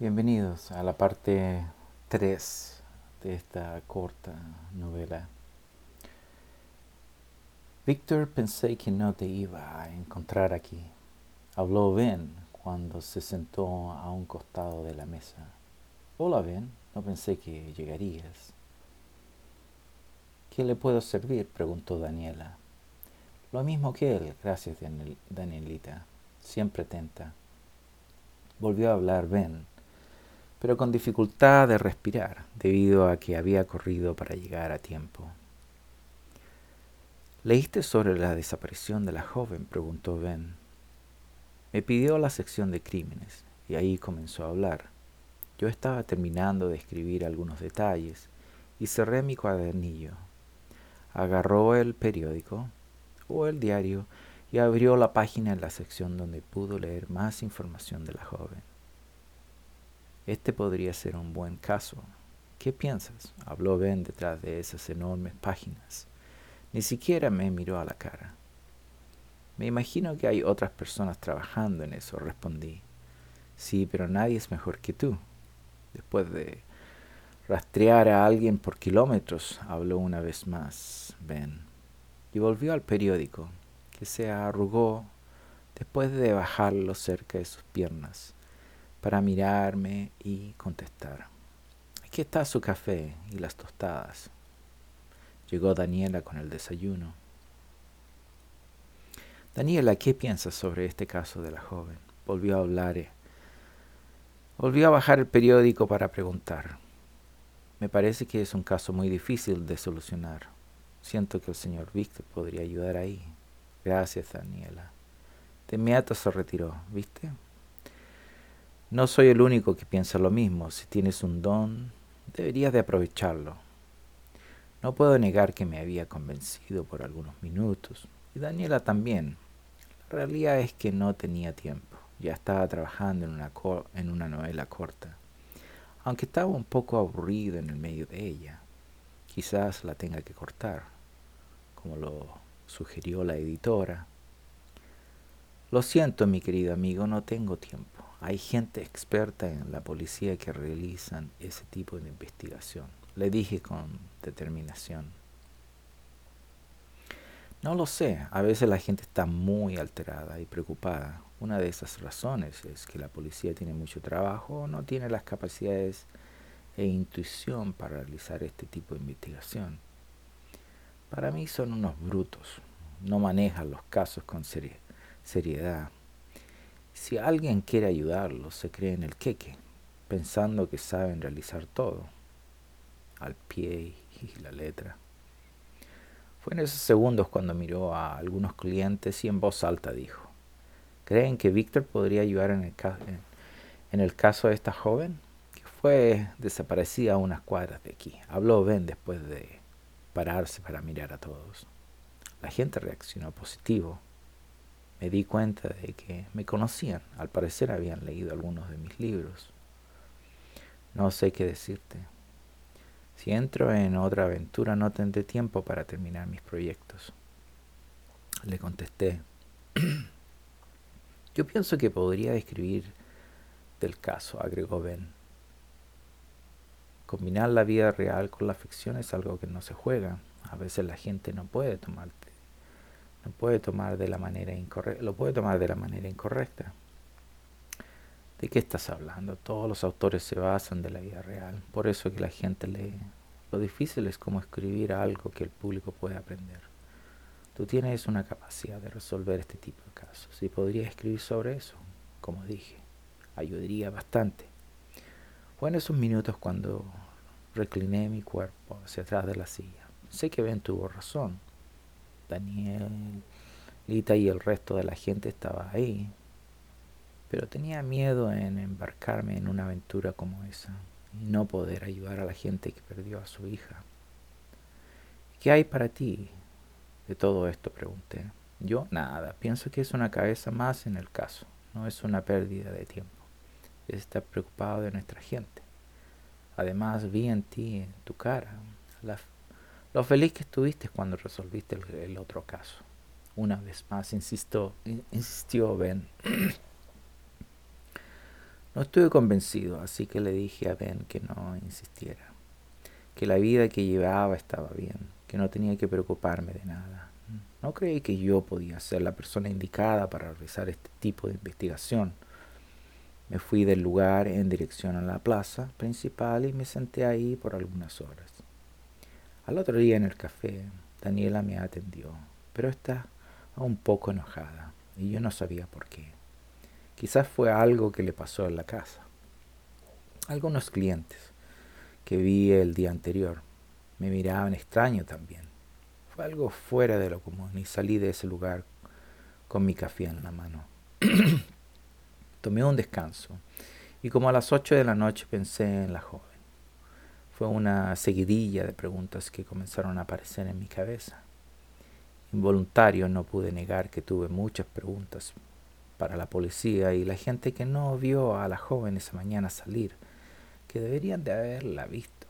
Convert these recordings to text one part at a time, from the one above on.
Bienvenidos a la parte 3 de esta corta novela. Víctor, pensé que no te iba a encontrar aquí. Habló Ben cuando se sentó a un costado de la mesa. Hola Ben, no pensé que llegarías. ¿Qué le puedo servir? preguntó Daniela. Lo mismo que él, gracias Danielita. Siempre tenta. Volvió a hablar Ben pero con dificultad de respirar, debido a que había corrido para llegar a tiempo. ¿Leíste sobre la desaparición de la joven? preguntó Ben. Me pidió la sección de crímenes y ahí comenzó a hablar. Yo estaba terminando de escribir algunos detalles y cerré mi cuadernillo. Agarró el periódico o el diario y abrió la página en la sección donde pudo leer más información de la joven. Este podría ser un buen caso. ¿Qué piensas? Habló Ben detrás de esas enormes páginas. Ni siquiera me miró a la cara. Me imagino que hay otras personas trabajando en eso, respondí. Sí, pero nadie es mejor que tú. Después de rastrear a alguien por kilómetros, habló una vez más Ben. Y volvió al periódico, que se arrugó después de bajarlo cerca de sus piernas para mirarme y contestar. Aquí está su café y las tostadas. Llegó Daniela con el desayuno. Daniela, ¿qué piensas sobre este caso de la joven? Volvió a hablar. Eh. Volvió a bajar el periódico para preguntar. Me parece que es un caso muy difícil de solucionar. Siento que el señor Víctor podría ayudar ahí. Gracias, Daniela. De inmediato se retiró, ¿viste? No soy el único que piensa lo mismo. Si tienes un don, deberías de aprovecharlo. No puedo negar que me había convencido por algunos minutos, y Daniela también. La realidad es que no tenía tiempo. Ya estaba trabajando en una, en una novela corta, aunque estaba un poco aburrido en el medio de ella. Quizás la tenga que cortar, como lo sugirió la editora. Lo siento, mi querido amigo, no tengo tiempo. Hay gente experta en la policía que realizan ese tipo de investigación. Le dije con determinación. No lo sé, a veces la gente está muy alterada y preocupada. Una de esas razones es que la policía tiene mucho trabajo o no tiene las capacidades e intuición para realizar este tipo de investigación. Para mí son unos brutos, no manejan los casos con seriedad si alguien quiere ayudarlos, se cree en el queque, pensando que saben realizar todo, al pie y la letra. Fue en esos segundos cuando miró a algunos clientes y en voz alta dijo, ¿creen que Víctor podría ayudar en el, en el caso de esta joven? Que fue desaparecida a unas cuadras de aquí. Habló Ben después de pararse para mirar a todos. La gente reaccionó positivo me di cuenta de que me conocían. Al parecer habían leído algunos de mis libros. No sé qué decirte. Si entro en otra aventura no tendré tiempo para terminar mis proyectos. Le contesté. Yo pienso que podría escribir del caso, agregó Ben. Combinar la vida real con la ficción es algo que no se juega. A veces la gente no puede tomar puede tomar de la manera incorrecta, lo puede tomar de la manera incorrecta. ¿De qué estás hablando? Todos los autores se basan de la vida real. Por eso que la gente lee. Lo difícil es cómo escribir algo que el público puede aprender. Tú tienes una capacidad de resolver este tipo de casos y podrías escribir sobre eso, como dije. Ayudaría bastante. Fue en esos minutos cuando recliné mi cuerpo hacia atrás de la silla. Sé que Ben tuvo razón. Daniel, Lita y el resto de la gente estaba ahí. Pero tenía miedo en embarcarme en una aventura como esa y no poder ayudar a la gente que perdió a su hija. ¿Qué hay para ti de todo esto? pregunté. Yo nada, pienso que es una cabeza más en el caso, no es una pérdida de tiempo. Es estar preocupado de nuestra gente. Además vi en ti, en tu cara, la lo feliz que estuviste cuando resolviste el, otro caso. Una vez más insistió, insistió Ben. No estuve convencido, así que le dije a Ben que no insistiera, que la vida que llevaba estaba bien, que no tenía que preocuparme de nada. No creí que yo podía ser la persona indicada para realizar este tipo de investigación. Me fui del lugar en dirección a la plaza principal y me senté ahí por algunas horas. Al otro día en el café, Daniela me atendió, pero está un poco enojada y yo no sabía por qué. Quizás fue algo que le pasó en la casa. Algunos clientes que vi el día anterior me miraban extraño también. Fue algo fuera de lo común y salí de ese lugar con mi café en la mano. Tomé un descanso y como a las ocho de la noche pensé en la joven. Fue una seguidilla de preguntas que comenzaron a aparecer en mi cabeza. Involuntario no pude negar que tuve muchas preguntas para la policía y la gente que no vio a la joven esa mañana salir, que deberían de haberla visto.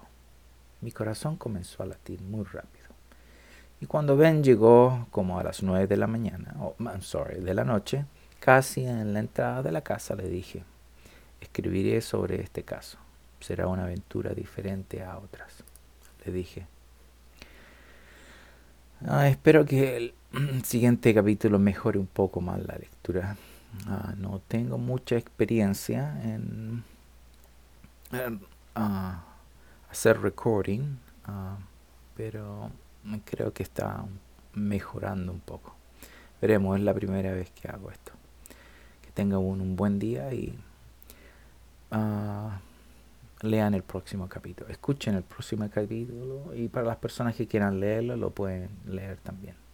Mi corazón comenzó a latir muy rápido. Y cuando Ben llegó como a las nueve de la mañana, oh, I'm sorry, de la noche, casi en la entrada de la casa le dije, escribiré sobre este caso. Será una aventura diferente a otras. Le dije. Ah, espero que el siguiente capítulo mejore un poco más la lectura. Ah, no tengo mucha experiencia en, ah, hacer recording, pero creo que está mejorando un poco. Veremos, es la primera vez que hago esto. Que tengan un, buen día y lean el próximo capítulo. Escuchen el próximo capítulo y para las personas que quieran leerlo lo pueden leer también.